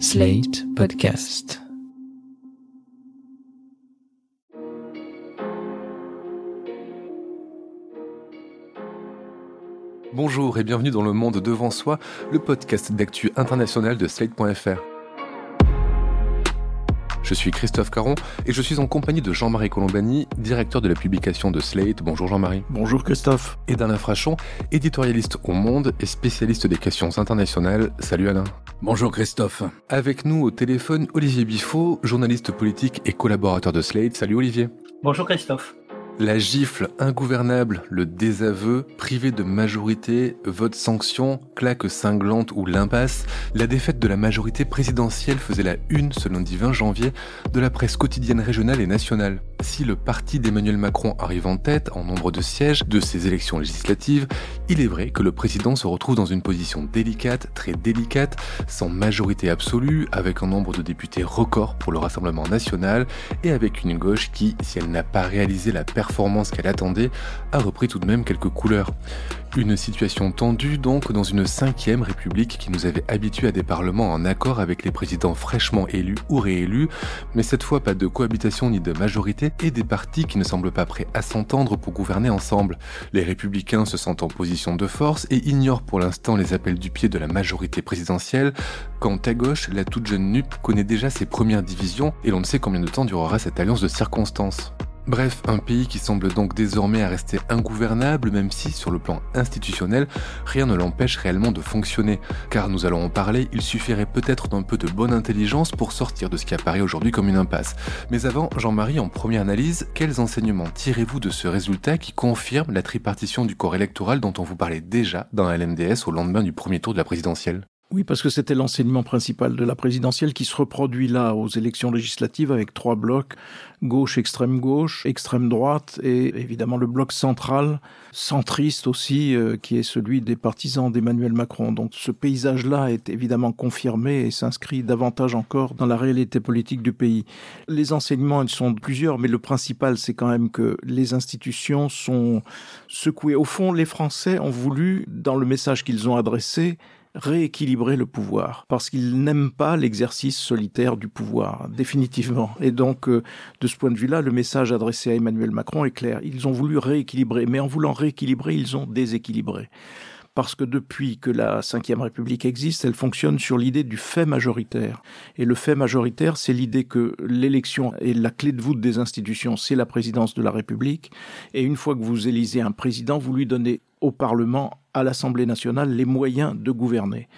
Slate Podcast. Bonjour et bienvenue dans Le Monde Devant Soi, le podcast d'actu international de Slate.fr. Je suis Christophe Caron et je suis en compagnie de Jean-Marie Colombani, directeur de la publication de Slate. Bonjour Jean-Marie. Bonjour Christophe. Et d'Alain Frachon, éditorialiste au Monde et spécialiste des questions internationales. Salut Alain. Bonjour Christophe. Avec nous au téléphone, Olivier Biffaut, journaliste politique et collaborateur de Slate. Salut Olivier. Bonjour Christophe. La gifle ingouvernable, le désaveu, privé de majorité, vote sanction, claque cinglante ou l'impasse, la défaite de la majorité présidentielle faisait la une ce lundi 20 janvier de la presse quotidienne régionale et nationale. Si le parti d'Emmanuel Macron arrive en tête en nombre de sièges de ces élections législatives, il est vrai que le président se retrouve dans une position délicate, très délicate, sans majorité absolue, avec un nombre de députés record pour le Rassemblement national et avec une gauche qui, si elle n'a pas réalisé la perte performance qu'elle attendait, a repris tout de même quelques couleurs. Une situation tendue donc dans une cinquième république qui nous avait habitués à des parlements en accord avec les présidents fraîchement élus ou réélus, mais cette fois pas de cohabitation ni de majorité et des partis qui ne semblent pas prêts à s'entendre pour gouverner ensemble. Les républicains se sentent en position de force et ignorent pour l'instant les appels du pied de la majorité présidentielle, quand à gauche, la toute jeune NUP connaît déjà ses premières divisions et l'on ne sait combien de temps durera cette alliance de circonstances. Bref, un pays qui semble donc désormais à rester ingouvernable, même si, sur le plan institutionnel, rien ne l'empêche réellement de fonctionner. Car nous allons en parler, il suffirait peut-être d'un peu de bonne intelligence pour sortir de ce qui apparaît aujourd'hui comme une impasse. Mais avant, Jean-Marie, en première analyse, quels enseignements tirez-vous de ce résultat qui confirme la tripartition du corps électoral dont on vous parlait déjà dans la LMDS au lendemain du premier tour de la présidentielle? Oui, parce que c'était l'enseignement principal de la présidentielle qui se reproduit là aux élections législatives avec trois blocs, gauche, extrême gauche, extrême droite et évidemment le bloc central, centriste aussi, euh, qui est celui des partisans d'Emmanuel Macron. Donc ce paysage-là est évidemment confirmé et s'inscrit davantage encore dans la réalité politique du pays. Les enseignements, ils sont plusieurs, mais le principal, c'est quand même que les institutions sont secouées. Au fond, les Français ont voulu, dans le message qu'ils ont adressé, rééquilibrer le pouvoir, parce qu'ils n'aiment pas l'exercice solitaire du pouvoir, définitivement. Et donc, euh, de ce point de vue-là, le message adressé à Emmanuel Macron est clair. Ils ont voulu rééquilibrer, mais en voulant rééquilibrer, ils ont déséquilibré parce que depuis que la Ve République existe, elle fonctionne sur l'idée du fait majoritaire. Et le fait majoritaire, c'est l'idée que l'élection est la clé de voûte des institutions, c'est la présidence de la République. Et une fois que vous élisez un président, vous lui donnez au Parlement, à l'Assemblée nationale, les moyens de gouverner.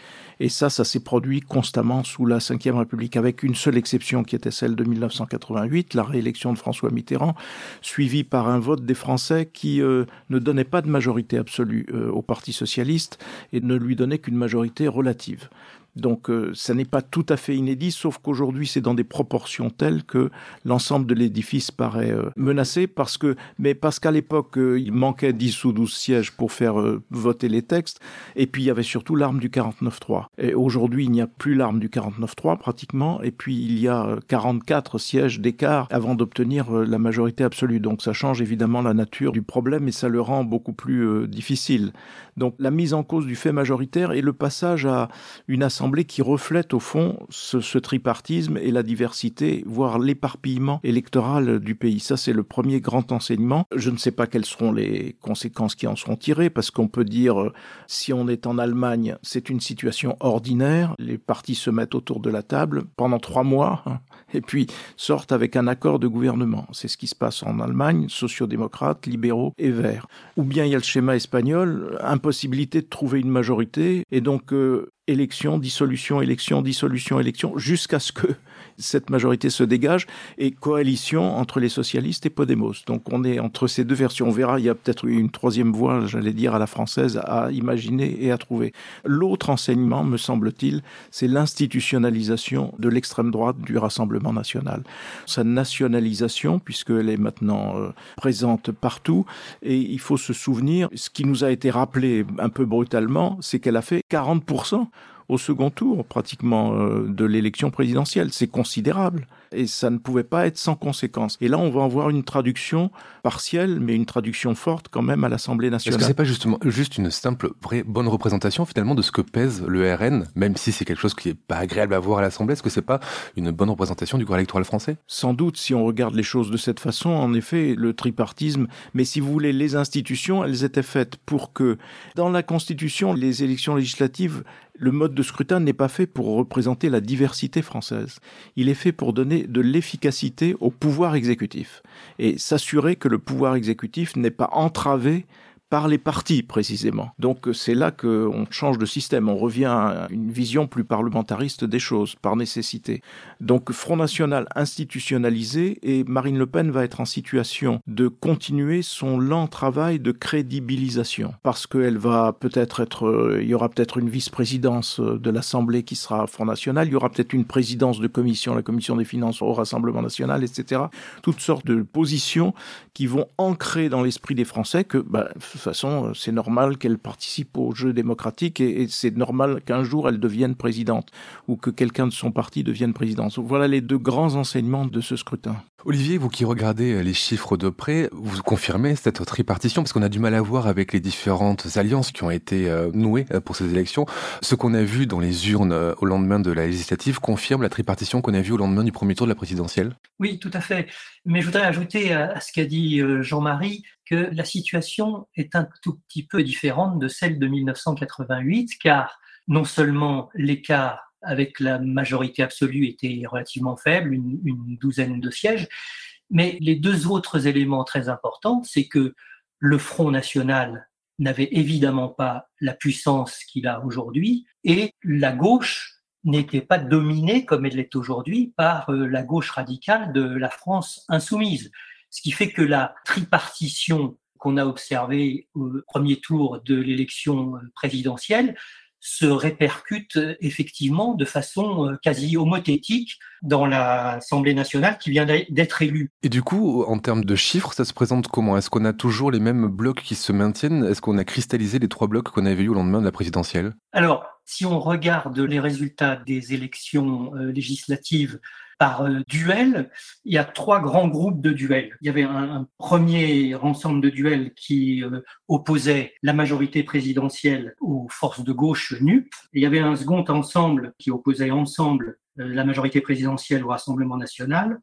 Et ça, ça s'est produit constamment sous la Ve République, avec une seule exception qui était celle de 1988, la réélection de François Mitterrand, suivie par un vote des Français qui euh, ne donnait pas de majorité absolue euh, au Parti socialiste et ne lui donnait qu'une majorité relative. Donc euh, ça n'est pas tout à fait inédit, sauf qu'aujourd'hui c'est dans des proportions telles que l'ensemble de l'édifice paraît euh, menacé, parce que, mais parce qu'à l'époque euh, il manquait 10 ou 12 sièges pour faire voter les textes, et puis il y avait surtout l'arme du 49-3. Et aujourd'hui il n'y a plus l'arme du 49-3 pratiquement, et puis il y a 44 sièges d'écart avant d'obtenir la majorité absolue. Donc ça change évidemment la nature du problème et ça le rend beaucoup plus difficile. Donc la mise en cause du fait majoritaire et le passage à une assemblée qui reflète au fond ce, tripartisme et la diversité, voire l'éparpillement électoral du pays. Ça, c'est le premier grand enseignement. Je ne sais pas quelles seront les conséquences qui en seront tirées, parce qu'on peut dire, euh, si on est en Allemagne, c'est une situation ordinaire. Les partis se mettent autour de la table pendant trois mois, hein, et puis sortent avec un accord de gouvernement. C'est ce qui se passe en Allemagne, sociodémocrates, libéraux et verts. Ou bien il y a le schéma espagnol, impossibilité de trouver une majorité, et donc euh, élection, dissolution, élection, dissolution, élection, jusqu'à ce que cette majorité se dégage et coalition entre les socialistes et Podemos. Donc on est entre ces deux versions. On verra, il y a peut-être une troisième voie, j'allais dire, à la française à imaginer et à trouver. L'autre enseignement, me semble-t-il, c'est l'institutionnalisation de l'extrême droite du Rassemblement national. Sa nationalisation, puisqu'elle est maintenant euh, présente partout, et il faut se souvenir, ce qui nous a été rappelé un peu brutalement, c'est qu'elle a fait 40% au second tour pratiquement euh, de l'élection présidentielle. C'est considérable. et ça ne pouvait pas être sans conséquence. Et là, on va avoir une traduction partielle, mais une traduction forte quand même à l'Assemblée nationale. Est-ce que c'est pas justement juste une simple, vraie, bonne représentation finalement de ce que pèse le RN, même si c'est quelque chose qui est pas agréable à voir à l'Assemblée? Est-ce que c'est pas une bonne représentation du corps électoral français? Sans doute, si on regarde les choses de cette façon, en effet, le tripartisme. Mais si vous voulez, les institutions, elles étaient faites pour que, dans la Constitution, les élections législatives le mode de scrutin n'est pas fait pour représenter la diversité française. Il est fait pour donner de l'efficacité au pouvoir exécutif et s'assurer que le pouvoir exécutif n'est pas entravé par les partis précisément. Donc c'est là qu'on change de système, on revient à une vision plus parlementariste des choses, par nécessité. Donc Front National institutionnalisé et Marine Le Pen va être en situation de continuer son lent travail de crédibilisation, parce qu'elle va peut-être être, euh, il y aura peut-être une vice-présidence euh, de l'Assemblée qui sera Front National, il y aura peut-être une présidence de commission, la commission des finances au Rassemblement National, etc. Toutes sortes de positions qui vont ancrer dans l'esprit des Français que bah, toute façon, c'est normal qu'elle participe au jeu démocratique et, c'est normal qu'un jour elle devienne présidente ou que quelqu'un de son parti devienne président. Voilà les deux grands enseignements de ce scrutin. Olivier, vous qui regardez les chiffres de près, vous confirmez cette tripartition parce qu'on a du mal à voir avec les différentes alliances qui ont été euh, nouées euh, pour ces élections. Ce qu'on a vu dans les urnes euh, au lendemain de la législative confirme la tripartition qu'on a vue au lendemain du premier tour de la présidentielle Oui, tout à fait. Mais je voudrais ajouter à ce qu'a dit Jean-Marie que la situation est un tout petit peu différente de celle de 1988, car non seulement l'écart avec la majorité absolue était relativement faible, une, douzaine de sièges, mais les deux autres éléments très importants, c'est que le Front national n'avait évidemment pas la puissance qu'il a aujourd'hui, et la gauche n'était pas dominée comme elle l'est aujourd'hui par euh, la gauche radicale de la France insoumise. Ce qui fait que la tripartition qu'on a observée au premier tour de l'élection présidentielle se répercute effectivement de façon euh, quasi homothétique dans l'Assemblée nationale qui vient d'être élue. Et du coup, en termes de chiffres, ça se présente comment? Est-ce qu'on a toujours les mêmes blocs qui se maintiennent? Est-ce qu'on a cristallisé les trois blocs qu'on avait eu au lendemain de la présidentielle? Alors, si on regarde les résultats des élections euh, législatives par euh, duel, il y a trois grands groupes de duels. Il y avait un, premier ensemble de duels qui euh, opposait la majorité présidentielle aux forces de gauche NUP. Il y avait un second ensemble qui opposait ensemble euh, la majorité présidentielle au Rassemblement national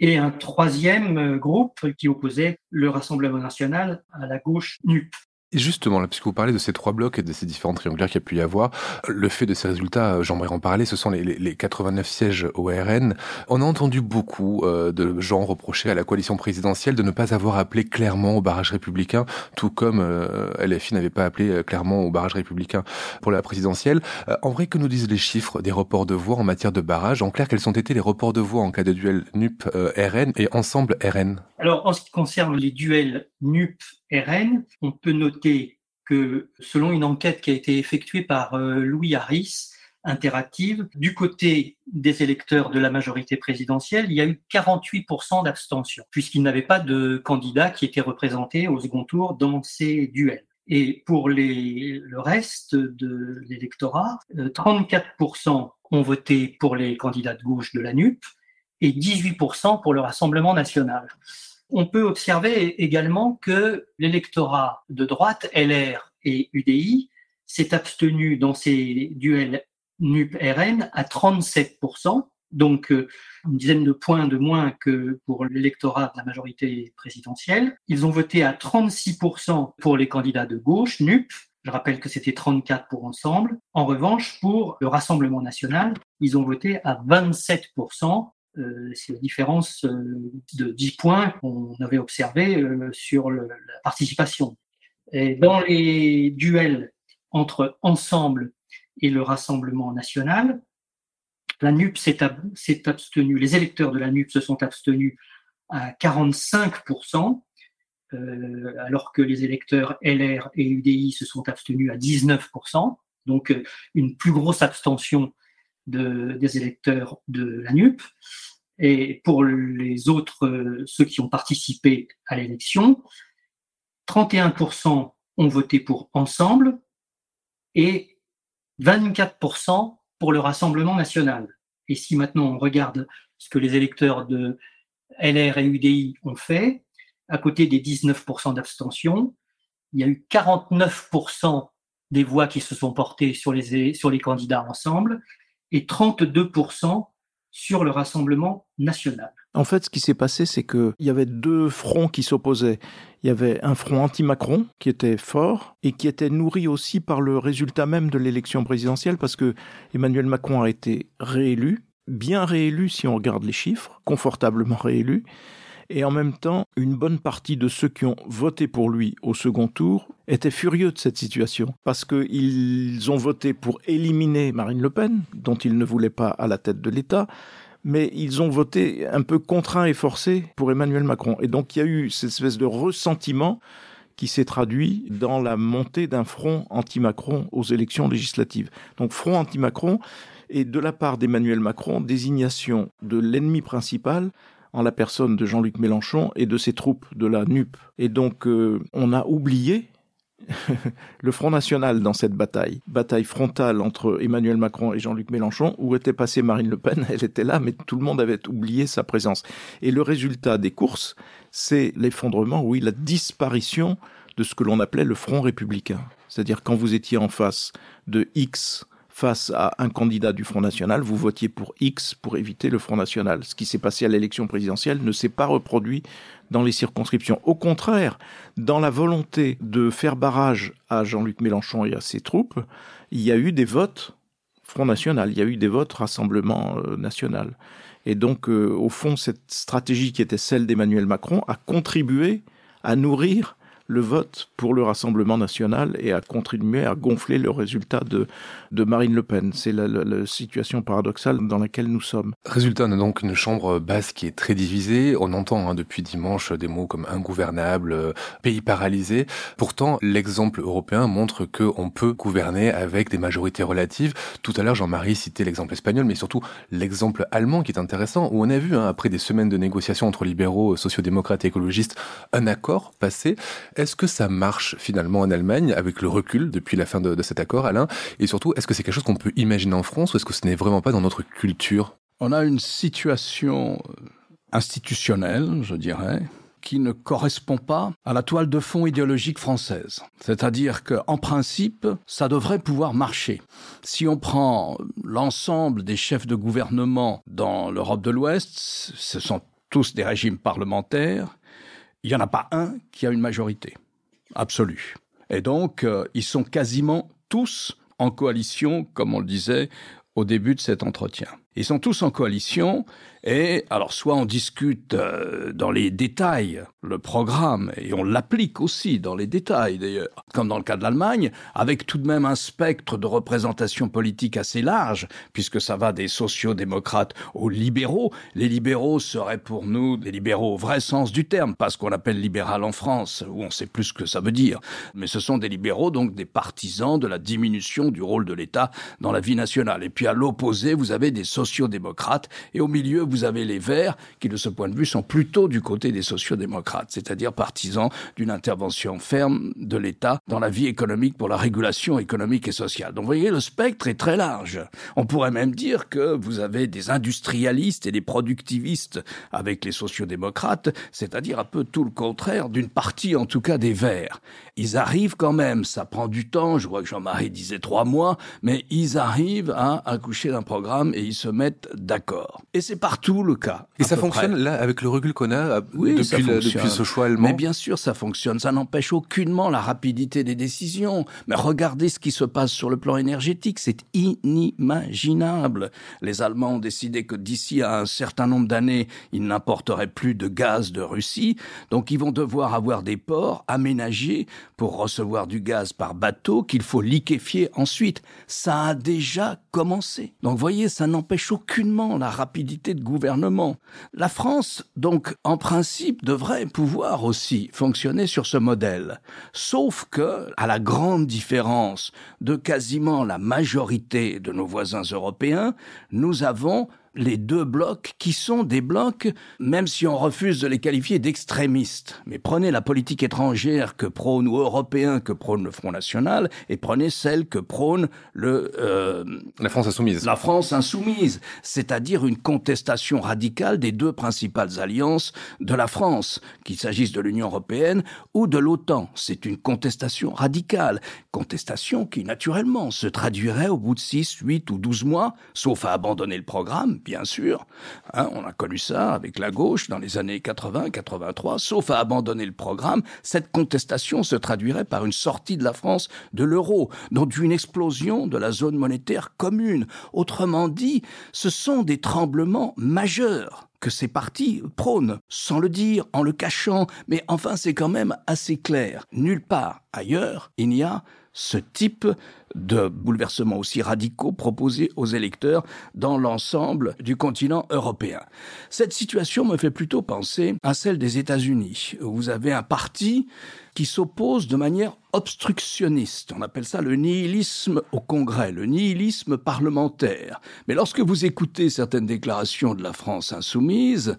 et un troisième groupe qui opposait le Rassemblement national à la gauche NUP. Justement, là, puisque vous parlez de ces trois blocs et de ces différents triangulaires qu'il y a pu y avoir, le fait de ces résultats, euh, j'aimerais en parler, ce sont les, les, 89 sièges au RN. On a entendu beaucoup euh, de gens reprocher à la coalition présidentielle de ne pas avoir appelé clairement au barrage républicain, tout comme euh, LFI n'avait pas appelé clairement au barrage républicain pour la présidentielle. en vrai, que nous disent les chiffres des reports de voix en matière de barrage? En clair, quels ont été les reports de voix en cas de duel NUP-RN et ensemble RN Alors, en ce qui concerne les duels NUP RN, on peut noter que selon une enquête qui a été effectuée par euh, Louis Harris, interactive, du côté des électeurs de la majorité présidentielle, il y a eu 48% d'abstention, puisqu'il n'avait pas de candidat qui était représenté au second tour dans ces duels. Et pour les, le reste de l'électorat, 34% euh, ont voté pour les candidats de gauche de la NUP et 18% pour le Rassemblement national. On peut observer également que l'électorat de droite, LR et UDI, s'est abstenu dans ces duels NUP-RN à 37%, donc euh, une dizaine de points de moins que pour l'électorat de la majorité présidentielle. Ils ont voté à 36% pour les candidats de gauche, NUP. Je rappelle que c'était 34 pour ensemble. En revanche, pour le Rassemblement national, ils ont voté à 27%, euh, c'est la différence euh, de 10 points qu'on avait observé euh, sur la participation. Et dans les duels entre Ensemble et le Rassemblement national, la NUP s'est abstenue, les électeurs de la NUP se sont abstenus à 45%, alors que les électeurs LR et UDI se sont abstenus à 19%, donc une plus grosse abstention des électeurs de la NUP. Et pour les autres, euh, ceux qui ont participé à l'élection, 31% ont voté pour Ensemble et 24% pour le Rassemblement national. Et si maintenant on regarde ce que les électeurs de LR et UDI ont fait, à côté des 19% d'abstention, il y a eu 49% des voix qui se sont portées sur les, sur les candidats ensemble et 32% sur le Rassemblement national. En fait, ce qui s'est passé, c'est qu'il y avait deux fronts qui s'opposaient. Il y avait un front anti-Macron qui était fort et qui était nourri aussi par le résultat même de l'élection présidentielle parce que Emmanuel Macron a été réélu, bien réélu si on regarde les chiffres, confortablement réélu. Et en même temps, une bonne partie de ceux qui ont voté pour lui au second tour étaient furieux de cette situation, parce qu'ils ont voté pour éliminer Marine Le Pen, dont ils ne voulaient pas à la tête de l'État, mais ils ont voté un peu contraint et forcé pour Emmanuel Macron. Et donc il y a eu cette espèce de ressentiment qui s'est traduit dans la montée d'un front anti-Macron aux élections législatives. Donc front anti-Macron et de la part d'Emmanuel Macron, désignation de l'ennemi principal en la personne de Jean-Luc Mélenchon et de ses troupes de la NUP. Et donc euh, on a oublié le Front National dans cette bataille, bataille frontale entre Emmanuel Macron et Jean-Luc Mélenchon, où était passée Marine Le Pen, elle était là, mais tout le monde avait oublié sa présence. Et le résultat des courses, c'est l'effondrement, oui, la disparition de ce que l'on appelait le Front républicain. C'est-à-dire quand vous étiez en face de X face à un candidat du Front National, vous votiez pour X pour éviter le Front National. Ce qui s'est passé à l'élection présidentielle ne s'est pas reproduit dans les circonscriptions. Au contraire, dans la volonté de faire barrage à Jean-Luc Mélenchon et à ses troupes, il y a eu des votes Front National, il y a eu des votes Rassemblement euh, National. Et donc, euh, au fond, cette stratégie qui était celle d'Emmanuel Macron a contribué à nourrir le vote pour le Rassemblement national et a contribué à gonfler le résultat de, de Marine Le Pen. C'est la, situation paradoxale dans laquelle nous sommes. Résultat, on a donc une chambre basse qui est très divisée. On entend hein, depuis dimanche des mots comme ingouvernable, euh, pays paralysé. Pourtant, l'exemple européen montre qu'on peut gouverner avec des majorités relatives. Tout à l'heure, Jean-Marie citait l'exemple espagnol, mais surtout l'exemple allemand qui est intéressant, où on a vu, hein, après des semaines de négociations entre libéraux, sociodémocrates et écologistes, un accord passé. Est-ce que ça marche finalement en Allemagne avec le recul depuis la fin de, cet accord, Alain? Et surtout, est-ce que c'est quelque chose qu'on peut imaginer en France ou est-ce que ce n'est vraiment pas dans notre culture? On a une situation euh, institutionnelle, je dirais, qui ne correspond pas à la toile de fond idéologique française. C'est-à-dire qu'en principe, ça devrait pouvoir marcher. Si on prend l'ensemble des chefs de gouvernement dans l'Europe de l'Ouest, ce sont tous des régimes parlementaires, il n'y en a pas un qui a une majorité absolue. Et donc, euh, ils sont quasiment tous en coalition, comme on le disait au début de cet entretien. Ils sont tous en coalition et alors soit on discute euh, dans les détails le programme et on l'applique aussi dans les détails d'ailleurs, comme dans le cas de l'Allemagne, avec tout de même un spectre de représentation politique assez large, puisque ça va des sociaux-démocrates aux libéraux. Les libéraux seraient pour nous des libéraux au vrai sens du terme, pas ce qu'on appelle libéral en France, où on sait plus ce que ça veut dire. Mais ce sont des libéraux, donc des partisans de la diminution du rôle de l'État dans la vie nationale. Et puis à l'opposé, vous avez des sociaux-démocrates, et au milieu, vous avez les Verts, qui de ce point de vue sont plutôt du côté des sociaux-démocrates, c'est-à-dire partisans d'une intervention ferme de l'État dans la vie économique pour la régulation économique et sociale. Donc vous voyez, le spectre est très large. On pourrait même dire que vous avez des industrialistes et des productivistes avec les sociaux-démocrates, c'est-à-dire un peu tout le contraire d'une partie en tout cas des Verts. Ils arrivent quand même, ça prend du temps, je vois que Jean-Marie disait trois mois, mais ils arrivent à accoucher d'un programme et ils se mettent d'accord. Et c'est partout tout le cas. Et ça fonctionne là avec le recul qu'on a oui, depuis, depuis, ce choix allemand. Mais bien sûr, ça fonctionne. Ça n'empêche aucunement la rapidité des décisions. Mais regardez ce qui se passe sur le plan énergétique, c'est inimaginable. Les Allemands ont décidé que d'ici à un certain nombre d'années, ils n'importeraient plus de gaz de Russie. Donc ils vont devoir avoir des ports aménagés pour recevoir du gaz par bateau qu'il faut liquéfier ensuite. Ça a déjà commencé. Donc voyez, ça n'empêche aucunement la rapidité de gouvernement. La France, donc, en principe, devrait pouvoir aussi fonctionner sur ce modèle. Sauf que, à la grande différence de quasiment la majorité de nos voisins européens, nous avons les deux blocs qui sont des blocs, même si on refuse de les qualifier d'extrémistes. Mais prenez la politique étrangère que prône ou européen que prône le Front National et prenez celle que prône le euh, la France insoumise. La France insoumise, c'est-à-dire une contestation radicale des deux principales alliances de la France, qu'il s'agisse de l'Union européenne ou de l'OTAN. C'est une contestation radicale, contestation qui naturellement se traduirait au bout de 6, 8 ou 12 mois, sauf à abandonner le programme, bien sûr. Hein, on a connu ça avec la gauche dans les années 80, 83, sauf à abandonner le programme, cette contestation se traduirait par une sortie de la France de l'euro, donc une explosion de la zone monétaire commune. Autrement dit, ce sont des tremblements majeurs que ces partis prônent, sans le dire, en le cachant, mais enfin c'est quand même assez clair. Nulle part ailleurs il n'y a ce type de bouleversements aussi radicaux proposés aux électeurs dans l'ensemble du continent européen. Cette situation me fait plutôt penser à celle des États-Unis. où Vous avez un parti qui s'oppose de manière obstructionniste. On appelle ça le nihilisme au Congrès, le nihilisme parlementaire. Mais lorsque vous écoutez certaines déclarations de la France insoumise,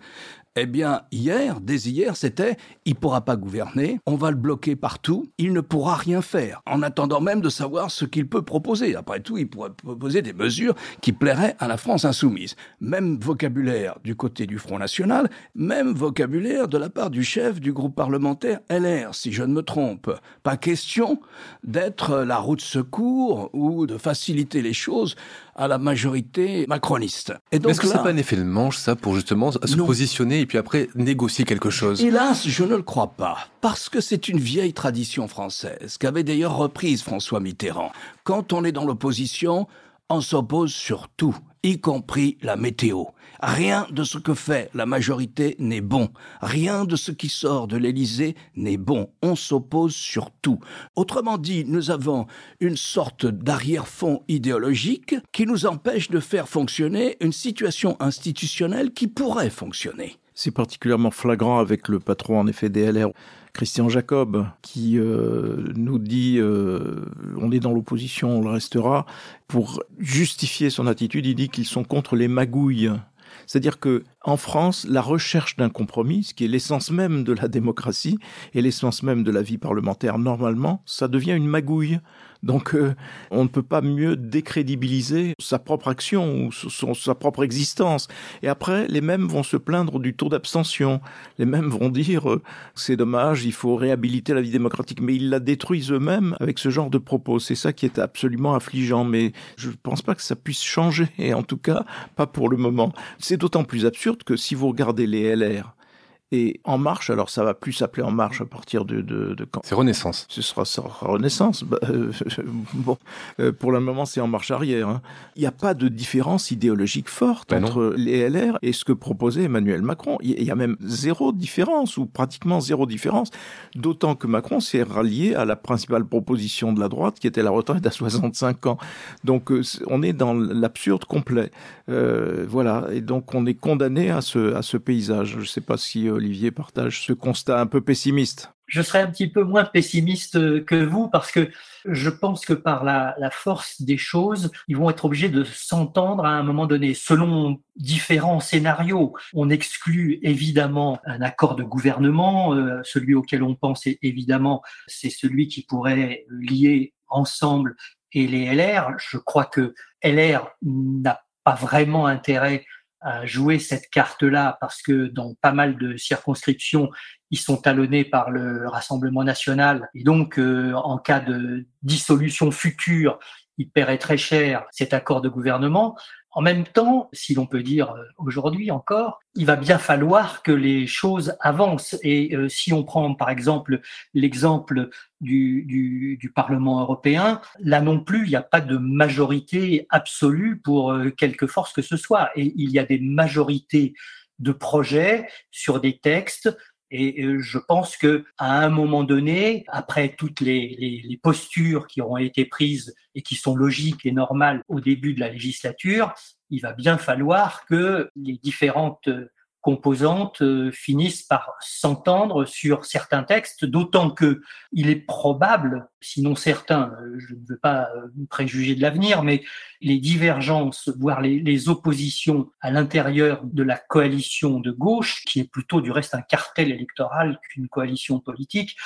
eh bien, hier, dès hier, c'était il pourra pas gouverner, on va le bloquer partout, il ne pourra rien faire, en attendant même de savoir ce qu'il peut proposer. Après tout, il pourrait proposer des mesures qui plairaient à la France insoumise. Même vocabulaire du côté du Front National, même vocabulaire de la part du chef du groupe parlementaire LR, si je ne me trompe. Pas question d'être la route secours ou de faciliter les choses à la majorité macroniste. Est-ce que c'est pas un effet de manche, ça, pour justement se positionner et puis après négocier quelque chose? Hélas, je ne le crois pas. Parce que c'est une vieille tradition française, qu'avait d'ailleurs reprise François Mitterrand. Quand on est dans l'opposition, on s'oppose sur tout, y compris la météo. Rien de ce que fait la majorité n'est bon. Rien de ce qui sort de l'Élysée n'est bon. On s'oppose sur tout. Autrement dit, nous avons une sorte d'arrière-fond idéologique qui nous empêche de faire fonctionner une situation institutionnelle qui pourrait fonctionner. C'est particulièrement flagrant avec le patron en effet des LR Christian Jacob, qui euh, nous dit euh, on est dans l'opposition, on le restera. Pour justifier son attitude, il dit qu'ils sont contre les magouilles. C'est-à-dire que en France, la recherche d'un compromis, ce qui est l'essence même de la démocratie et l'essence même de la vie parlementaire, normalement, ça devient une magouille. Donc euh, on ne peut pas mieux décrédibiliser sa propre action ou sa propre existence. Et après, les mêmes vont se plaindre du taux d'abstention. Les mêmes vont dire euh, c'est dommage, il faut réhabiliter la vie démocratique. Mais ils la détruisent eux-mêmes avec ce genre de propos. C'est ça qui est absolument affligeant. Mais je ne pense pas que ça puisse changer. Et en tout cas, pas pour le moment. C'est d'autant plus absurde que si vous regardez les LR, et En Marche, alors ça va plus s'appeler En Marche à partir de, de, de quand? C'est Renaissance. Ce sera, Renaissance. Bah, euh, bon, euh, pour le moment, c'est En Marche arrière. Hein. Il n'y a pas de différence idéologique forte bah entre les LR et ce que proposait Emmanuel Macron. Il y a même zéro différence, ou pratiquement zéro différence, d'autant que Macron s'est rallié à la principale proposition de la droite, qui était la retraite à 65 ans. Donc euh, on est dans l'absurde complet. Euh, voilà, et donc on est condamné à ce, à ce paysage. Je ne sais pas si Olivier partage ce constat un peu pessimiste. Je serais un petit peu moins pessimiste que vous parce que je pense que par la, force des choses, ils vont être obligés de s'entendre à un moment donné. Selon différents scénarios, on exclut évidemment un accord de gouvernement. Euh, celui auquel on pense, évidemment, c'est celui qui pourrait lier ensemble et les LR. Je crois que LR n'a pas vraiment intérêt à jouer cette carte-là parce que dans pas mal de circonscriptions, ils sont talonnés par le Rassemblement national. Et donc, euh, en cas de dissolution future, ils paieraient très cher cet accord de gouvernement. En même temps, si l'on peut dire euh, aujourd'hui encore, il va bien falloir que les choses avancent. Et euh, si on prend par exemple l'exemple du, du, Parlement européen, là non plus, il n'y a pas de majorité absolue pour euh, quelque force que ce soit. Et il y a des majorités de projets sur des textes et euh, je pense que à un moment donné, après toutes les, postures qui auront été prises et qui sont logiques et normales au début de la législature, il va bien falloir que les différentes composantes euh, finissent par s'entendre sur certains textes, d'autant que il est probable, sinon certain, euh, je ne veux pas euh, préjuger de l'avenir, mais les divergences, voire les, les oppositions à l'intérieur de la coalition de gauche, qui est plutôt du reste un cartel électoral qu'une coalition politique,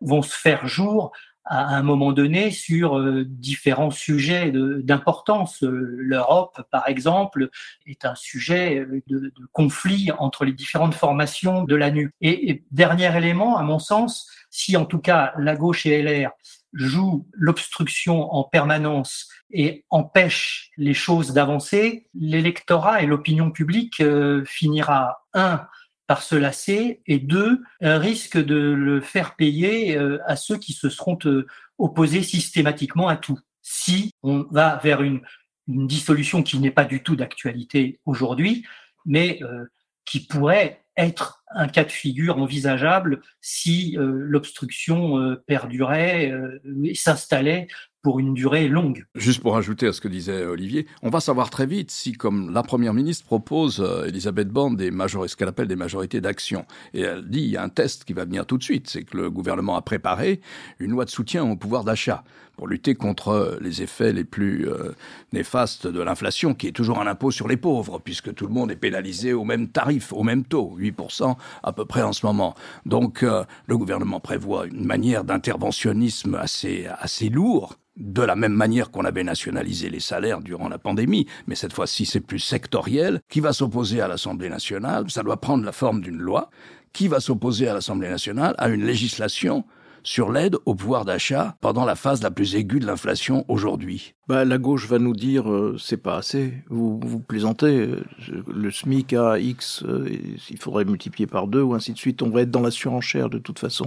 vont se faire jour à un moment donné sur euh, différents sujets d'importance. L'Europe, par exemple, est un sujet de, de, conflit entre les différentes formations de la NUP. Et, et, dernier élément, à mon sens, si en tout cas la gauche et LR jouent l'obstruction en permanence et empêchent les choses d'avancer, l'électorat et l'opinion publique euh, finira, un, par se lasser et deux, risque de le faire payer euh, à ceux qui se seront euh, opposés systématiquement à tout. Si on va vers une, une dissolution qui n'est pas du tout d'actualité aujourd'hui, mais euh, qui pourrait être un cas de figure envisageable si l'obstruction perdurait et s'installait pour une durée longue. Juste pour ajouter à ce que disait Olivier, on va savoir très vite si, comme la Première ministre propose, euh, Elisabeth Borne, des ce qu'elle appelle des majorités d'action. Et elle dit, il y a un test qui va venir tout de suite, c'est que le gouvernement a préparé une loi de soutien au pouvoir d'achat pour lutter contre les effets les plus euh, néfastes de l'inflation, qui est toujours un impôt sur les pauvres, puisque tout le monde est pénalisé au même tarif, au même taux, 8% à peu près en ce moment. Donc euh, le gouvernement prévoit une manière d'interventionnisme assez, assez lourd de la même manière qu'on avait nationalisé les salaires durant la pandémie, mais cette fois-ci c'est plus sectoriel, qui va s'opposer à l'Assemblée nationale, ça doit prendre la forme d'une loi, qui va s'opposer à l'Assemblée nationale à une législation sur l'aide au pouvoir d'achat pendant la phase la plus aiguë de l'inflation aujourd'hui. Bah, La gauche va nous dire euh, c'est pas assez, vous, vous plaisantez, le SMIC à X, euh, il faudrait multiplier par deux ou ainsi de suite, on va être dans la surenchère de toute façon.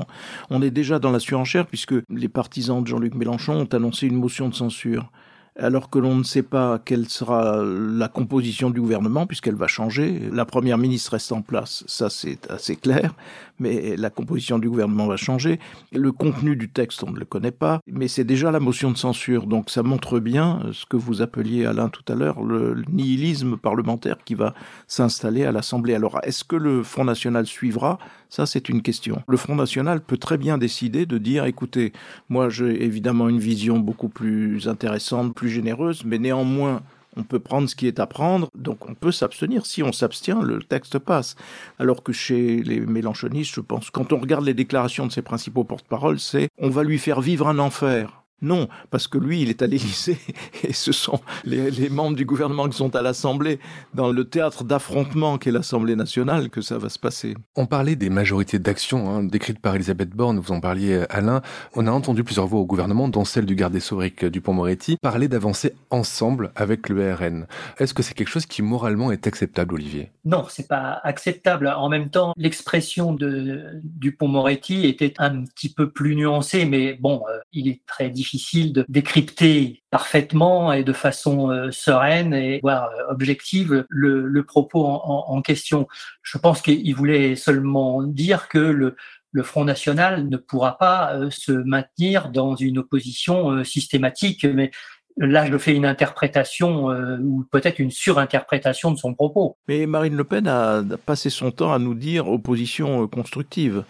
On est déjà dans la surenchère puisque les partisans de Jean-Luc Mélenchon ont annoncé une motion de censure alors que l'on ne sait pas quelle sera la composition du gouvernement, puisqu'elle va changer. La première ministre reste en place, ça c'est assez clair, mais la composition du gouvernement va changer. Le contenu du texte, on ne le connaît pas, mais c'est déjà la motion de censure, donc ça montre bien ce que vous appeliez Alain tout à l'heure, le nihilisme parlementaire qui va s'installer à l'Assemblée. Alors, est-ce que le Front National suivra? Ça, c'est une question. Le Front National peut très bien décider de dire, écoutez, moi j'ai évidemment une vision beaucoup plus intéressante, plus généreuse, mais néanmoins, on peut prendre ce qui est à prendre, donc on peut s'abstenir. Si on s'abstient, le texte passe. Alors que chez les Mélenchonistes, je pense, quand on regarde les déclarations de ses principaux porte-parole, c'est on va lui faire vivre un enfer. Non, parce que lui, il est à l'Élysée et ce sont les, les, membres du gouvernement qui sont à l'Assemblée, dans le théâtre d'affrontement qu'est l'Assemblée nationale, que ça va se passer. On parlait des majorités d'action hein, décrites par Elisabeth Borne, vous en parliez Alain. On a entendu plusieurs voix au gouvernement, dont celle du garde des Sceaux Dupont-Moretti, parler d'avancer ensemble avec le RN. Est-ce que c'est quelque chose qui moralement est acceptable, Olivier? Non, c'est pas acceptable. En même temps, l'expression de Dupont-Moretti était un petit peu plus nuancée, mais bon, euh, il est très difficile difficile de décrypter parfaitement et de façon euh, sereine et voire euh, objective le, propos en, question. Je pense qu'il voulait seulement dire que le, le Front National ne pourra pas euh, se maintenir dans une opposition systématique, mais Là, je fais une interprétation euh, ou peut-être une surinterprétation de son propos. Mais Marine Le Pen a passé son temps à nous dire opposition constructive.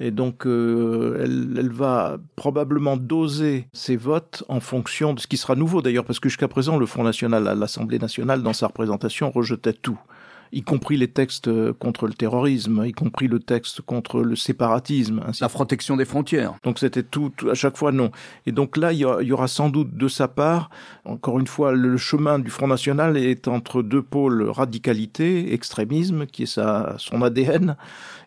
Et donc, euh, elle, elle, va probablement doser ses votes en fonction de ce qui sera nouveau d'ailleurs, parce que jusqu'à présent, le Front National à l'Assemblée nationale, dans sa représentation, rejetait tout y compris les textes contre le terrorisme, y compris le texte contre le séparatisme. Ainsi. La protection des frontières. Donc c'était tout, tout, à chaque fois non. Et donc là, il y, y, aura sans doute de sa part, encore une fois, le chemin du Front National est entre deux pôles radicalité, extrémisme, qui est sa, son ADN,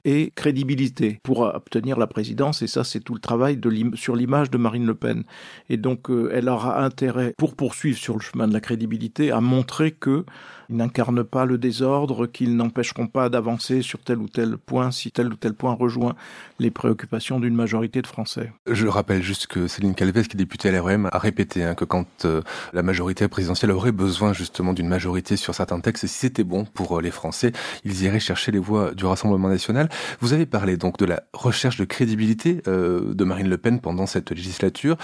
et crédibilité pour obtenir la présidence. Et ça, c'est tout le travail sur l'image de Marine Le Pen. Et donc, euh, elle aura intérêt, pour poursuivre sur le chemin de la crédibilité, à montrer que ils n'incarnent pas le désordre, qu'ils n'empêcheront pas d'avancer sur tel ou tel point si tel ou tel point rejoint les préoccupations d'une majorité de Français. Je rappelle juste que Céline Calvez, qui est députée à l'REM, a répété hein, que quand euh, la majorité présidentielle aurait besoin justement d'une majorité sur certains textes, si c'était bon pour euh, les Français, ils iraient chercher les voix du Rassemblement national. Vous avez parlé donc de la recherche de crédibilité euh, de Marine Le Pen pendant cette législature.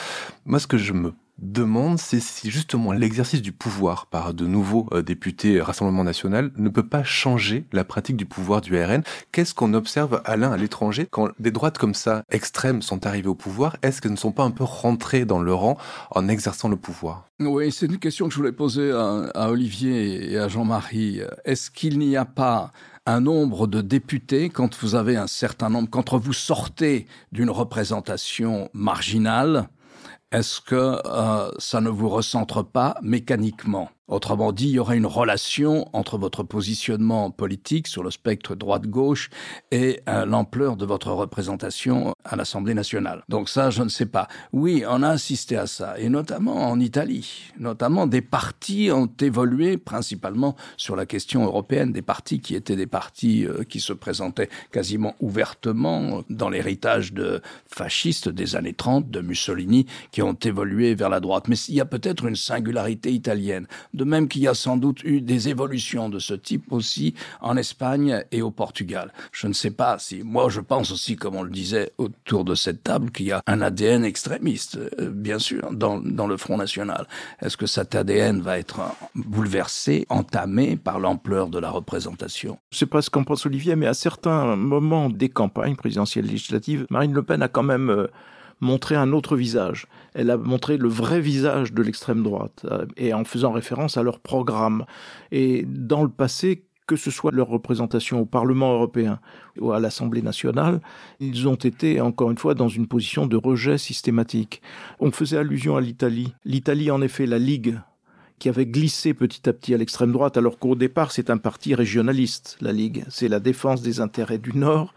Moi, ce que je me demande, c'est si justement l'exercice du pouvoir par de nouveaux euh, députés Rassemblement National ne peut pas changer la pratique du pouvoir du RN. Qu'est-ce qu'on observe, Alain, à l'étranger quand des droites comme ça, extrêmes, sont arrivées au pouvoir? Est-ce qu'elles ne sont pas un peu rentrées dans le rang en exerçant le pouvoir? Oui, c'est une question que je voulais poser à Olivier et à Jean-Marie. Est-ce qu'il n'y a pas un nombre de députés quand vous avez un certain nombre, quand vous sortez d'une représentation marginale, est-ce que euh, ça ne vous recentre pas mécaniquement? Autrement dit, il y aurait une relation entre votre positionnement politique sur le spectre droite-gauche et euh, l'ampleur de votre représentation à l'Assemblée nationale. Donc ça, je ne sais pas. Oui, on a assisté à ça, et notamment en Italie. Notamment, des partis ont évolué principalement sur la question européenne, des partis qui étaient des partis euh, qui se présentaient quasiment ouvertement dans l'héritage de fascistes des années 30, de Mussolini, qui ont évolué vers la droite. Mais il y a peut-être une singularité italienne de même qu'il y a sans doute eu des évolutions de ce type aussi en Espagne et au Portugal. Je ne sais pas si, moi je pense aussi, comme on le disait autour de cette table, qu'il y a un ADN extrémiste, euh, bien sûr, dans, dans le Front National. Est-ce que cet ADN va être bouleversé, entamé par l'ampleur de la représentation? Je ne sais pas ce qu'en pense Olivier, mais à certains moments des campagnes présidentielles législatives, Marine Le Pen a quand même euh, montré un autre visage. Elle a montré le vrai visage de l'extrême droite, euh, et en faisant référence à leur programme. Et dans le passé, que ce soit leur représentation au Parlement européen ou à l'Assemblée nationale, ils ont été, encore une fois, dans une position de rejet systématique. On faisait allusion à l'Italie. L'Italie, en effet, la Ligue qui avait glissé petit à petit à l'extrême droite, alors qu'au départ, c'est un parti régionaliste, la Ligue. C'est la défense des intérêts du Nord,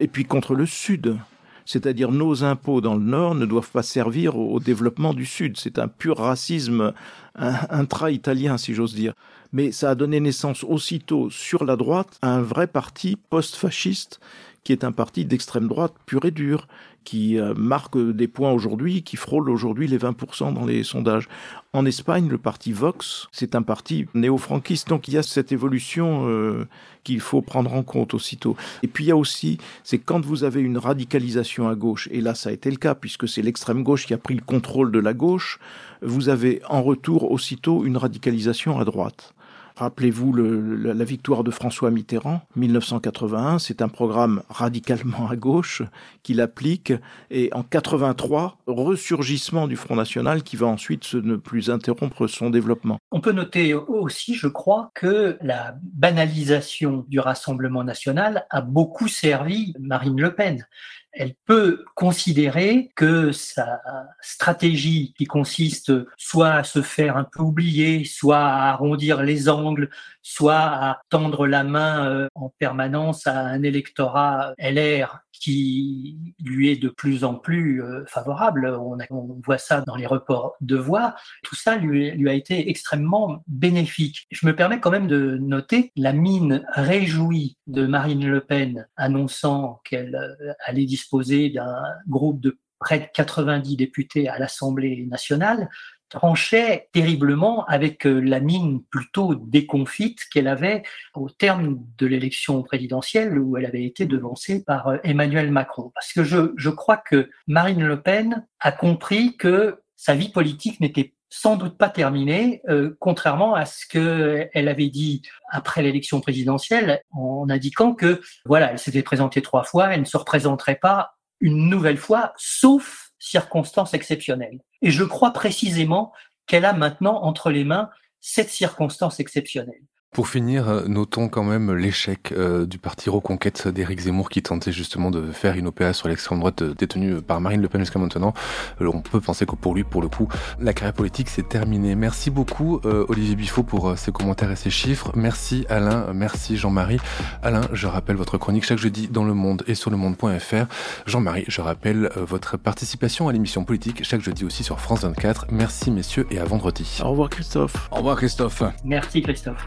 et puis contre le Sud c'est-à-dire nos impôts dans le Nord ne doivent pas servir au, développement du Sud. C'est un pur racisme intra-italien, si j'ose dire. Mais ça a donné naissance aussitôt sur la droite à un vrai parti post-fasciste qui est un parti d'extrême droite pur et dur, qui euh, marque des points aujourd'hui, qui frôle aujourd'hui les 20% dans les sondages. En Espagne, le parti Vox, c'est un parti néo-franquiste, donc il y a cette évolution euh, qu'il faut prendre en compte aussitôt. Et puis il y a aussi, c'est quand vous avez une radicalisation à gauche, et là ça a été le cas, puisque c'est l'extrême gauche qui a pris le contrôle de la gauche, vous avez en retour aussitôt une radicalisation à droite. Rappelez-vous la victoire de François Mitterrand, 1981, c'est un programme radicalement à gauche qu'il applique, et en 83, ressurgissement du Front National qui va ensuite ne plus interrompre son développement. On peut noter aussi, je crois, que la banalisation du Rassemblement national a beaucoup servi Marine Le Pen elle peut considérer que sa stratégie qui consiste soit à se faire un peu oublier, soit à arrondir les angles, soit à tendre la main euh, en permanence à un électorat LR qui lui est de plus en plus euh, favorable. On, voit ça dans les reports de voix. Tout ça lui, a été extrêmement bénéfique. Je me permets quand même de noter la mine réjouie de Marine Le Pen annonçant qu'elle euh, allait disposer d'un groupe de près de 90 députés à l'Assemblée nationale tranchait terriblement avec euh, la mine plutôt déconfite qu'elle avait au terme de l'élection présidentielle où elle avait été devancée par euh, Emmanuel Macron. Parce que je, je crois que Marine Le Pen a compris que sa vie politique n'était sans doute pas terminée, euh, contrairement à ce qu'elle avait dit après l'élection présidentielle, en indiquant que voilà, elle s'était présentée trois fois, elle ne se représenterait pas une nouvelle fois, sauf circonstances exceptionnelles. Et je crois précisément qu'elle a maintenant entre les mains cette circonstance exceptionnelle. Pour finir, euh, notons quand même l'échec euh, du parti Reconquête d'Éric Zemmour qui tentait justement de faire une OPA sur l'extrême droite euh, détenue par Marine Le Pen jusqu'à maintenant. on peut penser que pour lui, pour le coup, la carrière politique s'est terminée. Merci beaucoup Olivier Biffaut pour ses commentaires et ses chiffres. Merci Alain, merci Jean-Marie. Alain, je rappelle votre chronique chaque jeudi dans Le Monde et sur le monde.fr. Jean-Marie, je rappelle votre participation à l'émission politique chaque jeudi aussi sur France 24. Merci messieurs et à vendredi. Au revoir Christophe. Au revoir Christophe. Merci Christophe.